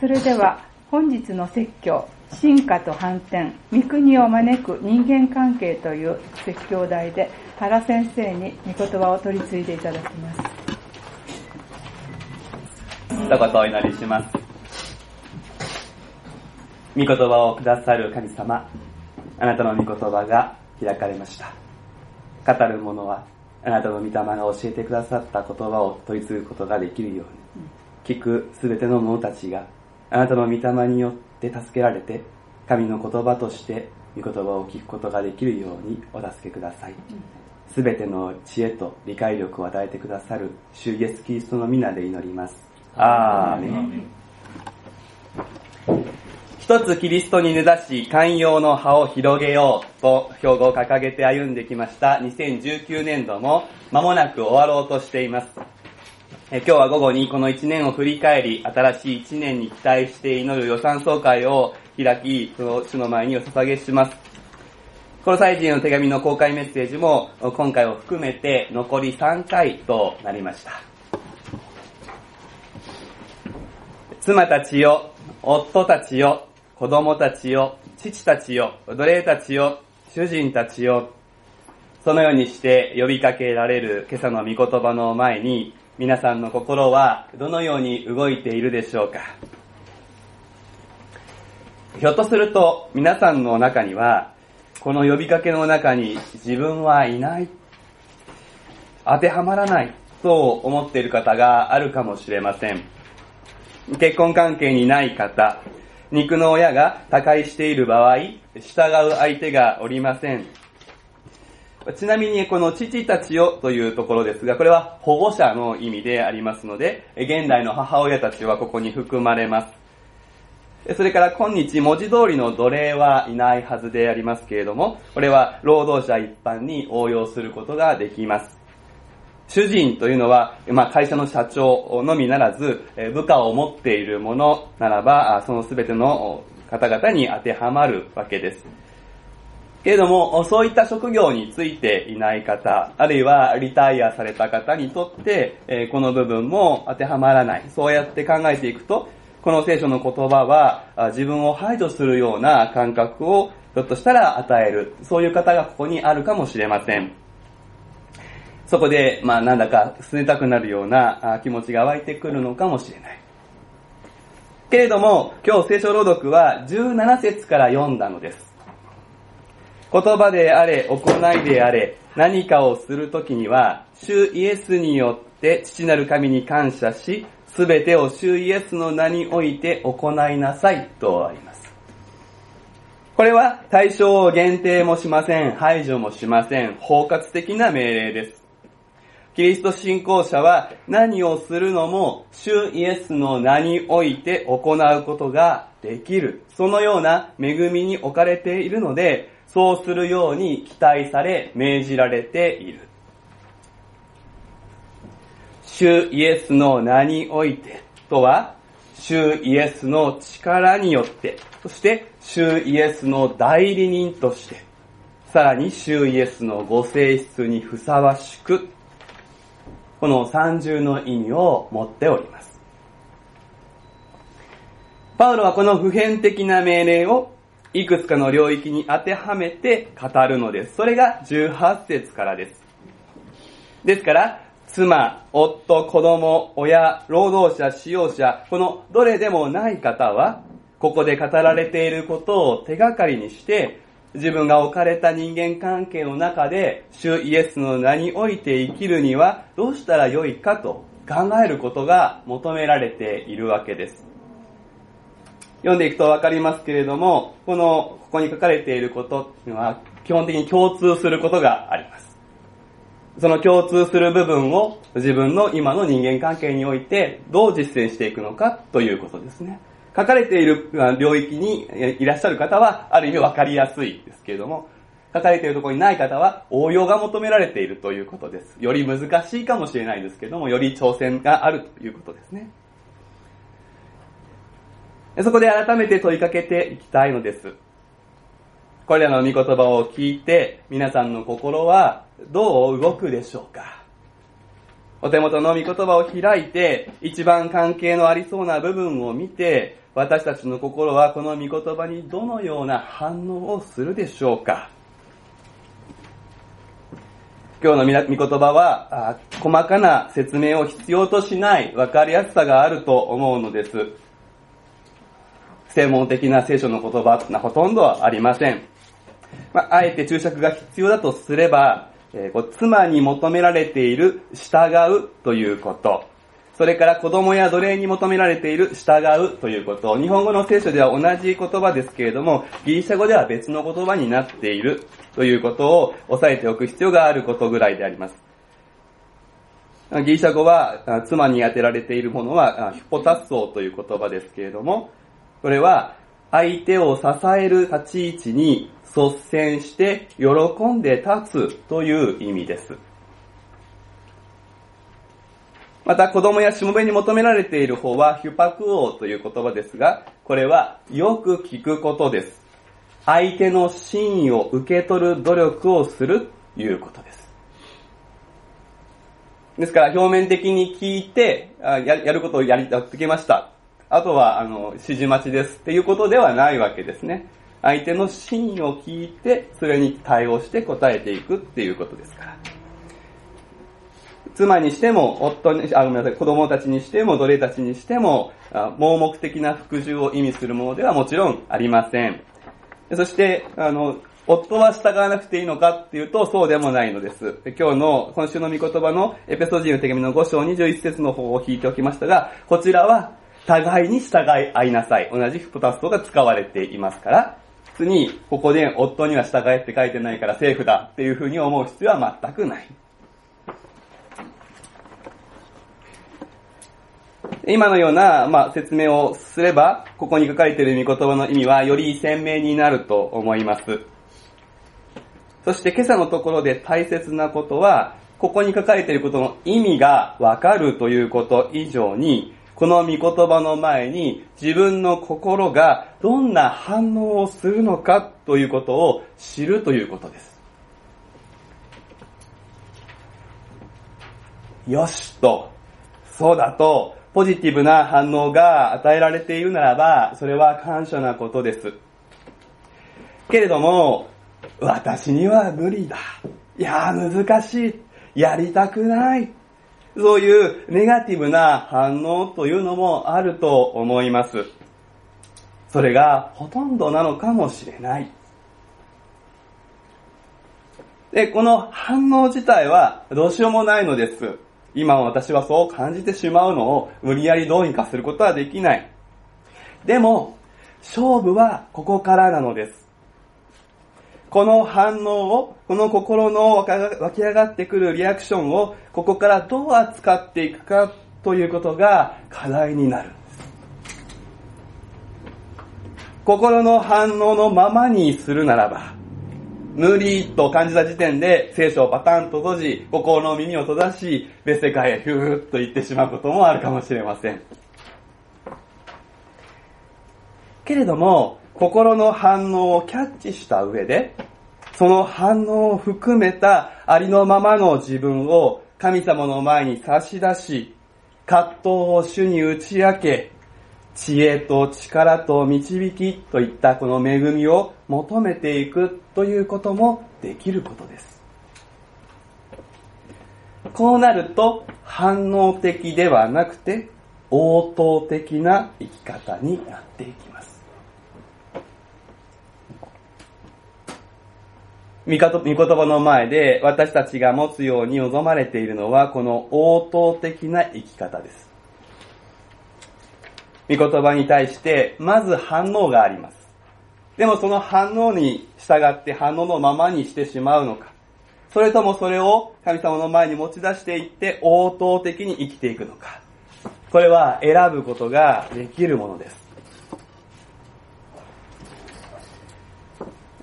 それでは本日の説教進化と反転御国を招く人間関係という説教題で原先生に御言葉を取り継いでいただきます。一言お祈りします御言葉をくださる神様あなたの御言葉が開かれました。語る者はあなたの御霊が教えてくださった言葉を取り継ぐことができるように聞くすべての者たちがあなたの御霊によって助けられて神の言葉として御言葉を聞くことができるようにお助けください。すべての知恵と理解力を与えてくださる主イエスキリストの皆で祈ります。アーメン。一つキリストに根ざし寛容の葉を広げようと標語を掲げて歩んできました。2019年度も間もなく終わろうとしていますえ今日は午後にこの1年を振り返り新しい1年に期待して祈る予算総会を開きその主の前にお捧げします。この祭人の手紙の公開メッセージも今回を含めて残り3回となりました。妻たちよ夫たちよ子供たちよ、父たちよ、奴隷たちよ、主人たちよ、そのようにして呼びかけられる今朝の御言葉の前に、皆さんの心はどのように動いているでしょうか？ひょっとすると皆さんの中には、この呼びかけの中に自分はいない、当てはまらないと思っている方があるかもしれません。結婚関係にない方、肉の親が他界している場合、従う相手がおりません。ちなみにこの父たちよというところですが、これは保護者の意味でありますので、現代の母親たちはここに含まれます。それから今日文字通りの奴隷はいないはずでありますけれども、これは労働者一般に応用することができます。主人というのは、まあ、会社の社長のみならず、部下を持っている者ならば、その全ての方々に当てはまるわけです。けれども、そういった職業についていない方、あるいはリタイアされた方にとって、えこの部分も当てはまらない。そうやって考えていくと、この聖書の言葉は、自分を排除するような感覚を、ひょっとしたら与える。そういう方がここにあるかもしれません。そこで、まあなんだか拗ねたくなるような気持ちが湧いてくるのかもしれない。けれども、今日聖書朗読は17節から読んだのです。言葉であれ、行いであれ、何かをするときには、主イエスによって父なる神に感謝し、すべてを主イエスの名において行いなさいとあります。これは対象を限定もしません、排除もしません、包括的な命令です。キリスト信仰者は何をするのも主イエスの名において行うことができる。そのような恵みに置かれているので、そうするように期待され命じられている。主イエスの名においてとは、主イエスの力によって、そして主イエスの代理人として、さらに主イエスのご性質にふさわしくこの三重の意味を持っております。パウロはこの普遍的な命令をいくつかの領域に当てはめて語るのです。それが18節からです。ですから、妻、夫、子供、親、労働者、使用者、このどれでもない方は、ここで語られていることを手がかりにして、自分が置かれた人間関係の中で、主イエスの名において生きるにはどうしたらよいかと考えることが求められているわけです。読んでいくとわかりますけれども、この、ここに書かれていることっていうのは、基本的に共通することがあります。その共通する部分を自分の今の人間関係においてどう実践していくのかということですね。書かれている領域にいらっしゃる方は、ある意味分かりやすいですけれども、書かれているところにない方は応用が求められているということです。より難しいかもしれないですけれども、より挑戦があるということですね。そこで改めて問いかけていきたいのです。これらの御言葉を聞いて、皆さんの心はどう動くでしょうかお手元の御言葉を開いて、一番関係のありそうな部分を見て、私たちの心はこの御言葉にどのような反応をするでしょうか今日の御言葉は、細かな説明を必要としない分かりやすさがあると思うのです。専門的な聖書の言葉はほとんどありません。まあ、あえて注釈が必要だとすれば、えー、妻に求められている従うということ。それから子供や奴隷に求められている従うということ。日本語の聖書では同じ言葉ですけれども、ギリシャ語では別の言葉になっているということを押さえておく必要があることぐらいであります。ギリシャ語は、妻に当てられているものは、ヒポタッソーという言葉ですけれども、これは、相手を支える立ち位置に率先して喜んで立つという意味です。また子供やしもべに求められている方はヒュパクオーという言葉ですが、これはよく聞くことです。相手の真意を受け取る努力をするということです。ですから表面的に聞いて、ややることをやり、やってきました。あとは、あの、指示待ちですっていうことではないわけですね。相手の真意を聞いて、それに対応して答えていくっていうことですから。妻にしても、夫に、あ、ごめんなさい、子供たちにしても、奴隷たちにしても、盲目的な服従を意味するものではもちろんありません。そして、あの、夫は従わなくていいのかっていうと、そうでもないのです。今日の、今週の御言葉のエペソジーの手紙の5章21節の方を引いておきましたが、こちらは、互いに従い合いなさい。同じフポタストが使われていますから、普通に、ここで夫には従えって書いてないからセーフだっていうふうに思う必要は全くない。今のような、まあ、説明をすれば、ここに書かれている御言葉の意味はより鮮明になると思います。そして今朝のところで大切なことは、ここに書かれていることの意味がわかるということ以上に、この御言葉の前に自分の心がどんな反応をするのかということを知るということです。よしと、そうだと、ポジティブな反応が与えられているならば、それは感謝なことです。けれども、私には無理だ。いや、難しい。やりたくない。そういうネガティブな反応というのもあると思います。それがほとんどなのかもしれない。で、この反応自体はどうしようもないのです。今私はそう感じてしまうのを無理やりどうにかすることはできない。でも、勝負はここからなのです。この反応を、この心の湧き上がってくるリアクションを、ここからどう扱っていくかということが課題になる。心の反応のままにするならば、無理と感じた時点で聖書をパタンと閉じ、心の耳を閉ざし、別世界へヒューッと言ってしまうこともあるかもしれません。けれども、心の反応をキャッチした上で、その反応を含めたありのままの自分を神様の前に差し出し、葛藤を主に打ち明け、知恵と力と導きといったこの恵みを求めていくということもできることです。こうなると反応的ではなくて応答的な生き方になっていきます。御言葉の前で私たちが持つように望まれているのはこの応答的な生き方です。御言葉に対してまず反応があります。でもその反応に従って反応のままにしてしまうのか。それともそれを神様の前に持ち出していって応答的に生きていくのか。これは選ぶことができるものです。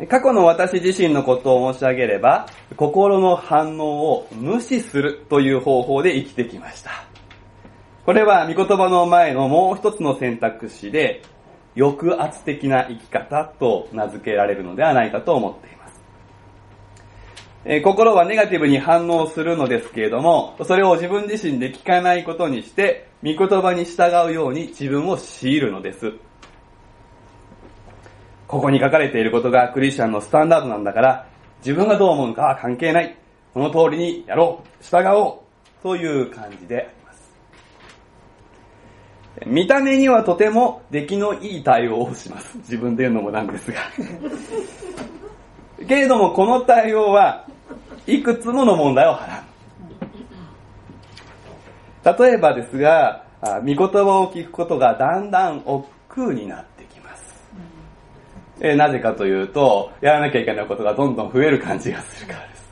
過去の私自身のことを申し上げれば、心の反応を無視するという方法で生きてきました。これは御言葉の前のもう一つの選択肢で、抑圧的な生き方と名付けられるのではないかと思っています。え心はネガティブに反応するのですけれども、それを自分自身で聞かないことにして、御言葉に従うように自分を強いるのです。ここに書かれていることがクリスチャンのスタンダードなんだから、自分がどう思うかは関係ない。この通りにやろう。従おう。そういう感じであります。見た目にはとても出来のいい対応をします。自分で言うのもなんですが。けれどもこの対応はいくつもの問題をはらむ。例えばですが、あ御言葉を聞くことがだんだん億劫になって。えーなぜかというと、やらなきゃいけないことがどんどん増える感じがするからです。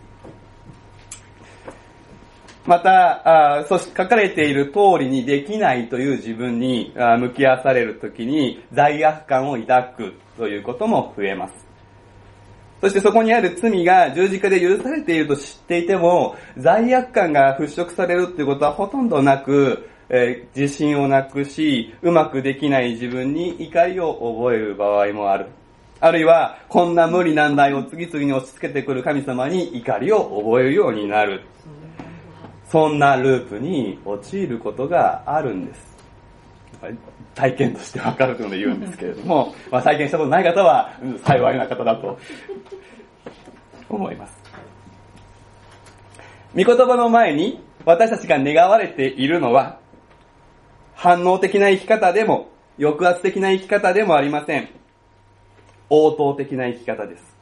また、あそし書かれている通りにできないという自分にあ向き合わされるときに罪悪感を抱くということも増えます。そしてそこにある罪が十字架で許されていると知っていても、罪悪感が払拭されるっていうことはほとんどなく、えー自信をなくし、うまくできない自分に怒りを覚える場合もある。あるいは、こんな無理難題を次々に押し付けてくる神様に怒りを覚えるようになる。そんなループに陥ることがあるんです。体験としてわかるというので言うんですけれども、まあ、体験したことない方は、幸いな方だと 思います。御言葉の前に私たちが願われているのは、反応的な生き方でも、抑圧的な生き方でもありません。応答的な生き方です。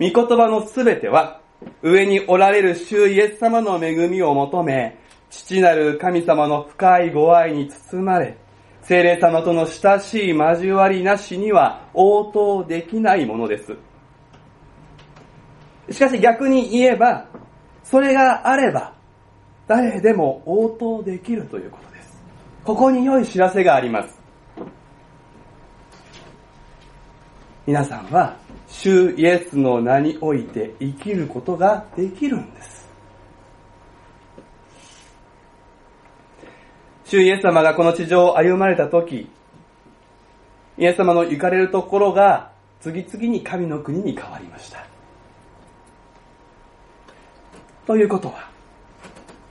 御言葉のすべては、上におられる主イエス様の恵みを求め、父なる神様の深いご愛に包まれ、聖霊様との親しい交わりなしには応答できないものです。しかし逆に言えば、それがあれば、誰でも応答できるということです。ここに良い知らせがあります。皆さんは、主イエスの名において生きることができるんです。主イエス様がこの地上を歩まれた時、イエス様の行かれるところが次々に神の国に変わりました。ということは、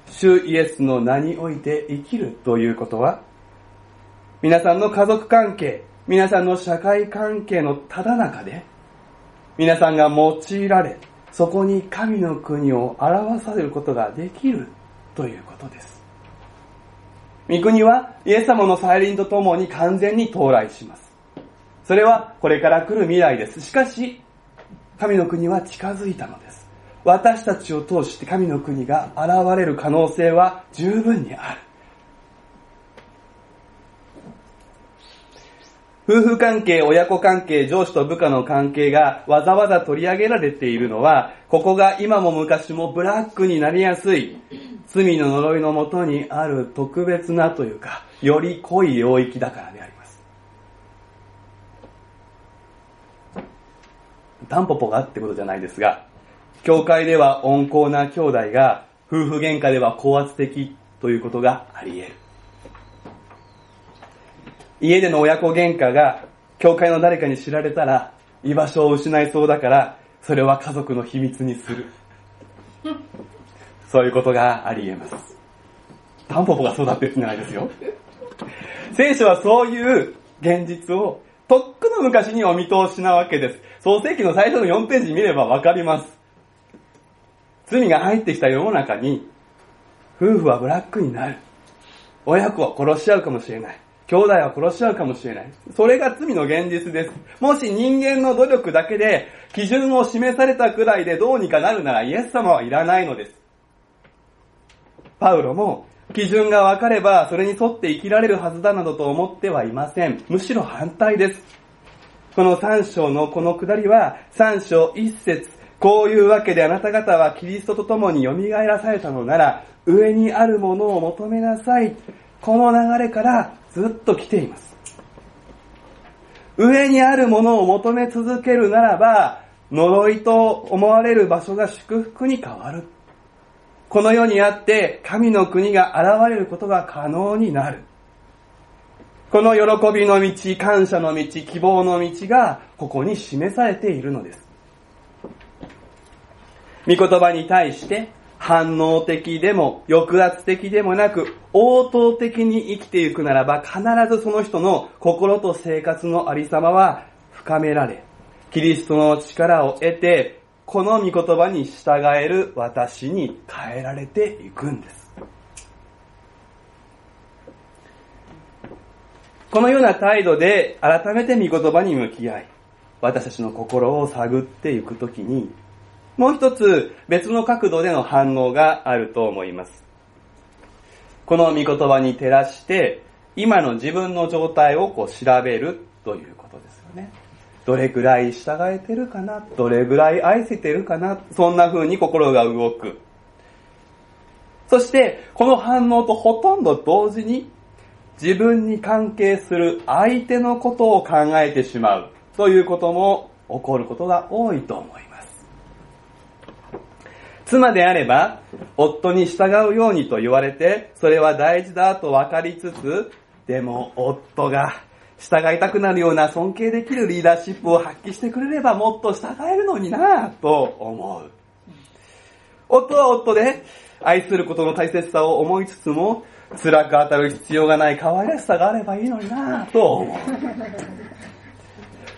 主イエスの名において生きるということは、皆さんの家族関係、皆さんの社会関係のただ中で、皆さんが用いられ、そこに神の国を表されることができるということです。御国はイエス様の再臨とともに完全に到来します。それはこれから来る未来です。しかし、神の国は近づいたのです。私たちを通して神の国が現れる可能性は十分にある。夫婦関係、親子関係、上司と部下の関係がわざわざ取り上げられているのは、ここが今も昔もブラックになりやすい、罪の呪いのもとにある特別なというか、より濃い領域だからであります。タンポポがってことじゃないですが、教会では温厚な兄弟が、夫婦喧嘩では高圧的ということがあり得る。家での親子喧嘩が、教会の誰かに知られたら、居場所を失いそうだから、それは家族の秘密にする。そういうことがあり得ます。タンポポがそうだって言ってないですよ。聖書はそういう現実を、とっくの昔にお見通しなわけです。創世記の最初の4ページ見ればわかります。罪が入ってきた世の中に、夫婦はブラックになる。親子は殺し合うかもしれない。兄弟は殺し合うかもしれない。それが罪の現実です。もし人間の努力だけで基準を示されたくらいでどうにかなるならイエス様はいらないのです。パウロも基準が分かればそれに沿って生きられるはずだなどと思ってはいません。むしろ反対です。この三章のこのくだりは三章一節こういうわけであなた方はキリストと共に蘇らされたのなら上にあるものを求めなさい。この流れからずっと来ています。上にあるものを求め続けるならば、呪いと思われる場所が祝福に変わる。この世にあって神の国が現れることが可能になる。この喜びの道、感謝の道、希望の道がここに示されているのです。御言葉に対して反応的でも抑圧的でもなく応答的に生きていくならば必ずその人の心と生活のありさまは深められ、キリストの力を得て、この御言葉に従える私に変えられていくんです。このような態度で改めて御言葉に向き合い、私たちの心を探っていくときに、もう一つ別の角度での反応があると思います。この御言葉に照らして、今の自分の状態をこう調べるということですよね。どれぐらい従えてるかなどれぐらい愛せてるかなそんな風に心が動く。そして、この反応とほとんど同時に、自分に関係する相手のことを考えてしまうということも起こることが多いと思います。妻であれば、夫に従うようにと言われて、それは大事だと分かりつつ、でも夫が従いたくなるような尊敬できるリーダーシップを発揮してくれればもっと従えるのになぁと思う。夫は夫で愛することの大切さを思いつつも辛く当たる必要がない可愛らしさがあればいいのになぁと思う。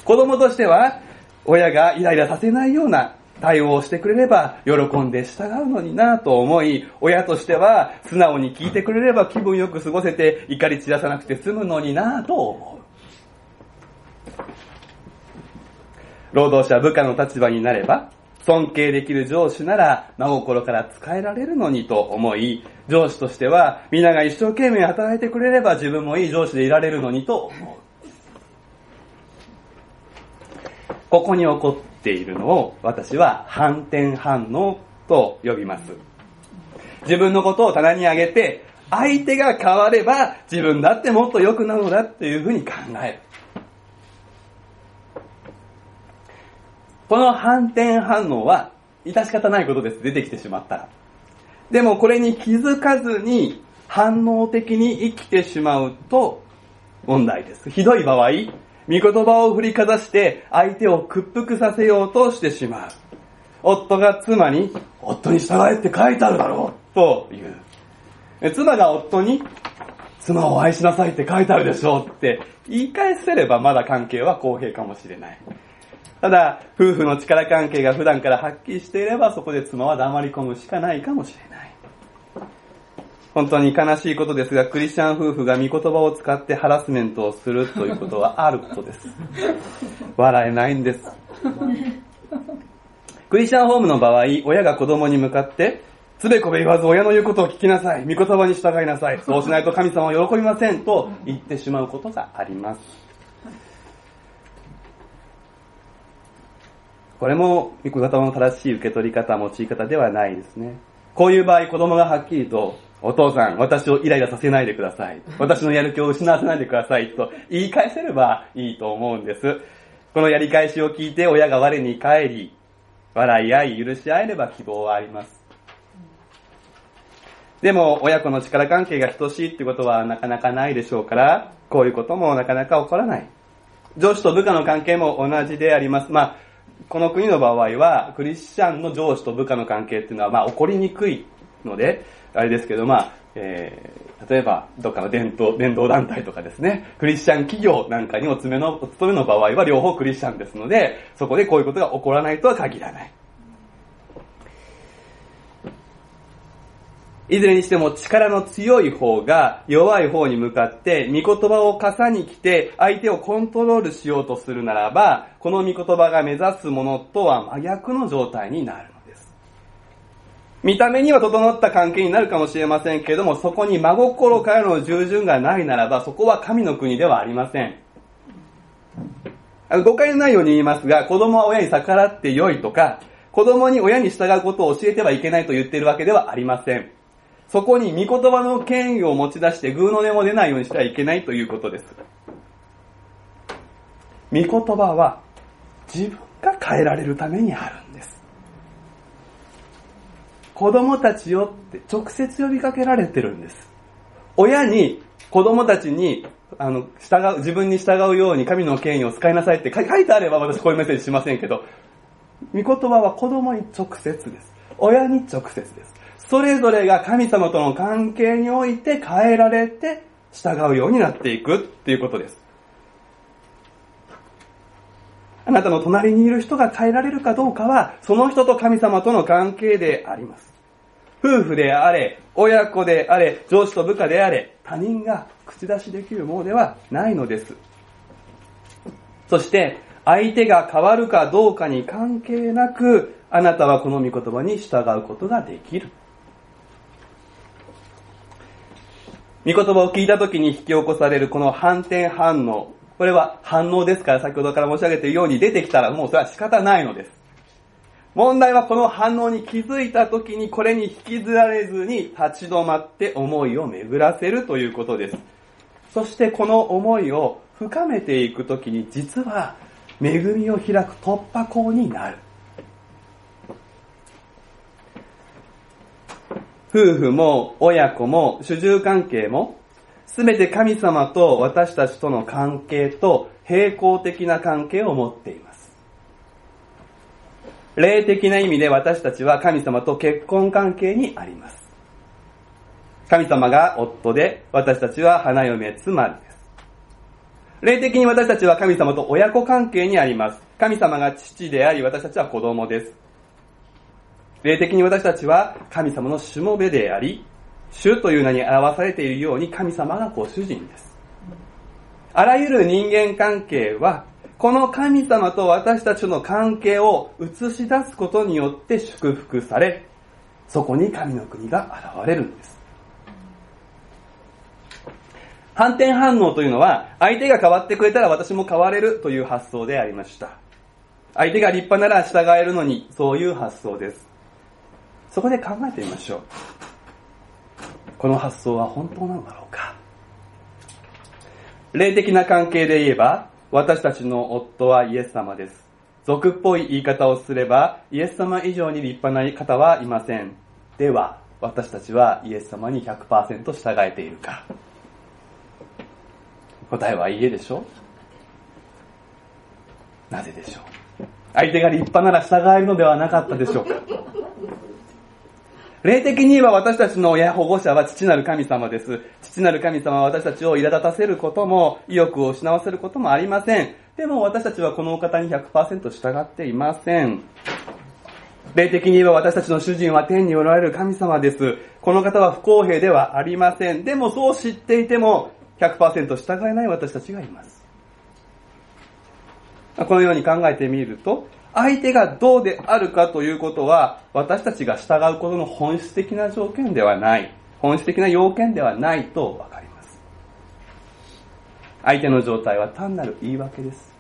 子供としては親がイライラさせないような対応してくれれば喜んで従うのになと思い、親としては素直に聞いてくれれば気分よく過ごせて怒り散らさなくて済むのになと思う。労働者部下の立場になれば、尊敬できる上司なら真心から使えられるのにと思い、上司としては皆が一生懸命働いてくれれば自分もいい上司でいられるのにと思う。ここに起こっているのを私は反転反応と呼びます。自分のことを棚に上げて、相手が変われば自分だってもっと良くなるのだっていうふうに考える。この反転反応は、致し方ないことです。出てきてしまったら。でもこれに気づかずに反応的に生きてしまうと問題です。ひどい場合、御言葉を振りかざして相手を屈服させようとしてしまう。夫が妻に、夫に従えって書いてあるだろうと言う。妻が夫に、妻を愛しなさいって書いてあるでしょうって言い返せればまだ関係は公平かもしれない。ただ、夫婦の力関係が普段からはっきりしていれば、そこで妻は黙り込むしかないかもしれない。本当に悲しいことですが、クリスチャン夫婦が御言葉を使ってハラスメントをするということはあることです。笑えないんです。クリスチャンホームの場合、親が子供に向かって、つべこべ言わず親の言うことを聞きなさい。御言葉に従いなさい。そうしないと神様は喜びません。と言ってしまうことがあります。これも、御言葉の正しい受け取り方、用い方ではないですね。こういう場合、子供がはっきりと、お父さん、私をイライラさせないでください。私のやる気を失わせないでください。と言い返せればいいと思うんです。このやり返しを聞いて親が我に返り、笑い合い、許し合えれば希望はあります。でも、親子の力関係が等しいってことはなかなかないでしょうから、こういうこともなかなか起こらない。上司と部下の関係も同じであります。まあ、この国の場合は、クリスチャンの上司と部下の関係っていうのは、まあ、起こりにくいので、あれですけど、まあ、えー、例えば、どっかの伝統、伝道団体とかですね、クリスチャン企業なんかにお勤めの、お勤めの場合は両方クリスチャンですので、そこでこういうことが起こらないとは限らない。いずれにしても力の強い方が弱い方に向かって御言葉を傘に来て相手をコントロールしようとするならば、この御言葉が目指すものとは真逆の状態になる。見た目には整った関係になるかもしれませんけれども、そこに真心からの従順がないならば、そこは神の国ではありません。誤解のないように言いますが、子供は親に逆らって良いとか、子供に親に従うことを教えてはいけないと言っているわけではありません。そこに御言葉の権威を持ち出して偶の音も出ないようにしてはいけないということです。御言葉は自分が変えられるためにある。子供たちよって直接呼びかけられてるんです。親に子供たちにあの、従う、自分に従うように神の権威を使いなさいって書いてあれば私こういうメッセージしませんけど、御言葉は子供に直接です。親に直接です。それぞれが神様との関係において変えられて従うようになっていくっていうことです。あなたの隣にいる人が変えられるかどうかは、その人と神様との関係であります。夫婦であれ、親子であれ、上司と部下であれ、他人が口出しできるものではないのです。そして、相手が変わるかどうかに関係なく、あなたはこの御言葉に従うことができる。御言葉を聞いた時に引き起こされるこの反転反応。これは反応ですから先ほどから申し上げているように出てきたらもうそれは仕方ないのです。問題はこの反応に気づいた時にこれに引きずられずに立ち止まって思いを巡らせるということです。そしてこの思いを深めていく時に実は恵みを開く突破口になる。夫婦も親子も主従関係もすべて神様と私たちとの関係と並行的な関係を持っています。霊的な意味で私たちは神様と結婚関係にあります。神様が夫で私たちは花嫁妻です。霊的に私たちは神様と親子関係にあります。神様が父であり私たちは子供です。霊的に私たちは神様のしもべであり、主という名に表されているように神様がご主人です。あらゆる人間関係は、この神様と私たちの関係を映し出すことによって祝福され、そこに神の国が現れるんです。反転反応というのは、相手が変わってくれたら私も変われるという発想でありました。相手が立派なら従えるのに、そういう発想です。そこで考えてみましょう。この発想は本当なのだろうか。霊的な関係で言えば、私たちの夫はイエス様です。俗っぽい言い方をすれば、イエス様以上に立派な方はいません。では、私たちはイエス様に100%従えているか。答えはいいえでしょ？なぜでしょう？相手が立派なら従えるのではなかったでしょうか？霊的に言えば私たちの親保護者は父なる神様です。父なる神様は私たちを苛立たせることも、意欲を失わせることもありません。でも私たちはこのお方に100%従っていません。霊的に言えば私たちの主人は天におられる神様です。この方は不公平ではありません。でもそう知っていても100%従えない私たちがいます。このように考えてみると、相手がどうであるかということは、私たちが従うことの本質的な条件ではない、本質的な要件ではないとわかります。相手の状態は単なる言い訳です。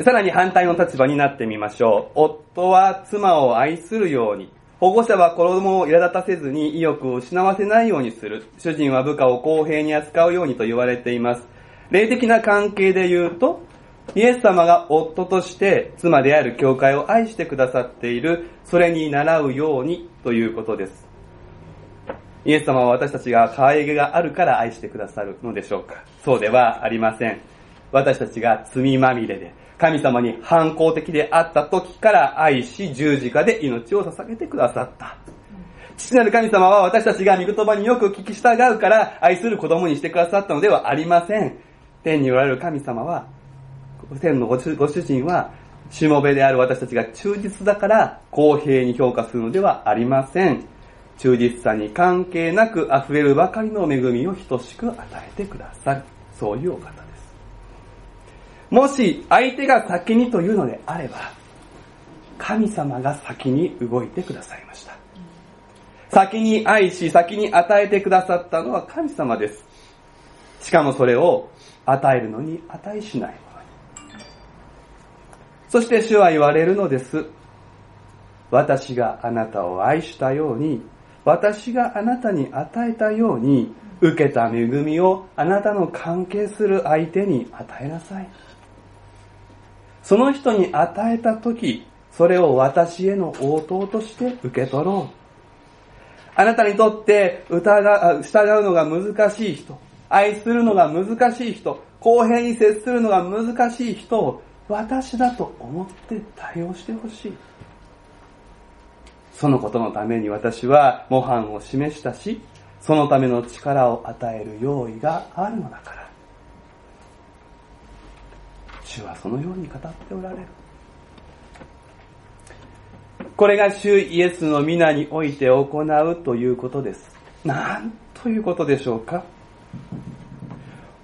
さらに反対の立場になってみましょう。夫は妻を愛するように、保護者は子供を苛立たせずに意欲を失わせないようにする。主人は部下を公平に扱うようにと言われています。霊的な関係で言うと、イエス様が夫として妻である教会を愛してくださっている、それに習うようにということです。イエス様は私たちが可愛げがあるから愛してくださるのでしょうかそうではありません。私たちが罪まみれで、神様に反抗的であった時から愛し十字架で命を捧げてくださった。父なる神様は私たちが御言葉によく聞き従うから愛する子供にしてくださったのではありません。天におられる神様は天のご主ご主人は、しもべである私たちが忠実だから公平に評価するのではありません。忠実さに関係なく溢れるばかりの恵みを等しく与えてくださる。そういうお方です。もし相手が先にというのであれば、神様が先に動いてくださいました。先に愛し、先に与えてくださったのは神様です。しかもそれを与えるのに値しない。そして主は言われるのです。私があなたを愛したように、私があなたに与えたように、受けた恵みをあなたの関係する相手に与えなさい。その人に与えたとき、それを私への応答として受け取ろう。あなたにとって疑う従うのが難しい人、愛するのが難しい人、公平に接するのが難しい人を私だと思って対応してほしい。そのことのために私は模範を示したし、そのための力を与える用意があるのだから。主はそのように語っておられる。これが主イエスの皆において行うということです。なんということでしょうか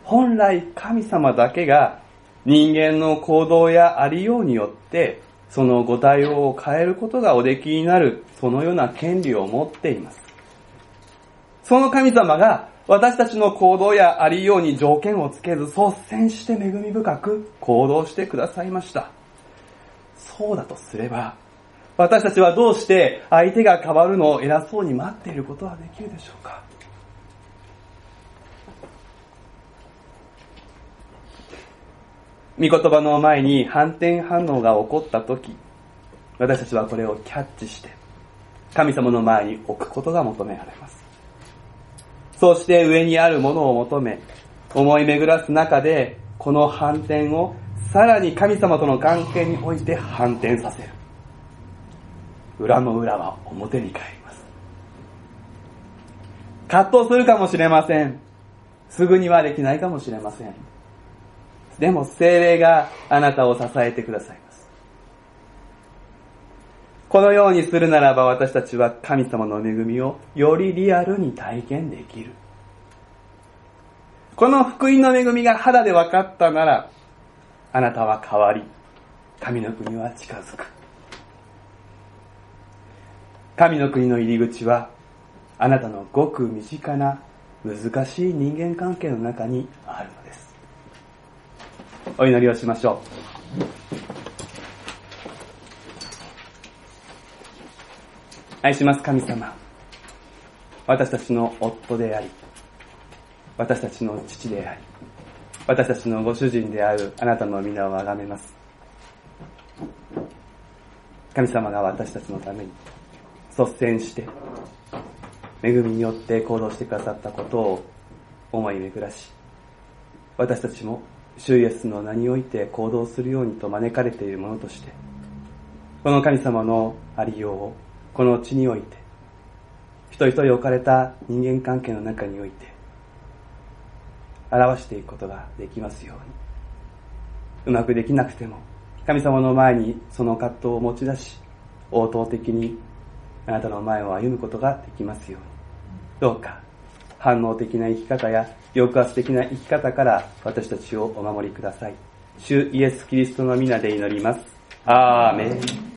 本来神様だけが人間の行動やありようによってそのご対応を変えることがおできになるそのような権利を持っています。その神様が私たちの行動やありように条件をつけず率先して恵み深く行動してくださいました。そうだとすれば、私たちはどうして相手が変わるのを偉そうに待っていることができるでしょうか御言葉の前に反転反応が起こった時、私たちはこれをキャッチして、神様の前に置くことが求められます。そうして上にあるものを求め、思い巡らす中で、この反転をさらに神様との関係において反転させる。裏の裏は表に帰ります。葛藤するかもしれません。すぐにはできないかもしれません。でも精霊があなたを支えてくださいます。このようにするならば私たちは神様の恵みをよりリアルに体験できる。この福音の恵みが肌で分かったなら、あなたは変わり、神の国は近づく。神の国の入り口は、あなたのごく身近な難しい人間関係の中にあるのです。お祈りをしましょう。愛します神様。私たちの夫であり、私たちの父であり、私たちのご主人であるあなたの皆をあがめます。神様が私たちのために率先して、恵みによって行動してくださったことを思い巡らし、私たちも主イエスの名において行動するようにと招かれているものとして、この神様のありようをこの地において、一人一人置かれた人間関係の中において、表していくことができますように。うまくできなくても、神様の前にその葛藤を持ち出し、応答的にあなたの前を歩むことができますように。どうか、反応的な生き方や抑圧的な生き方から私たちをお守りください。主イエス・キリストの皆で祈ります。アーメン。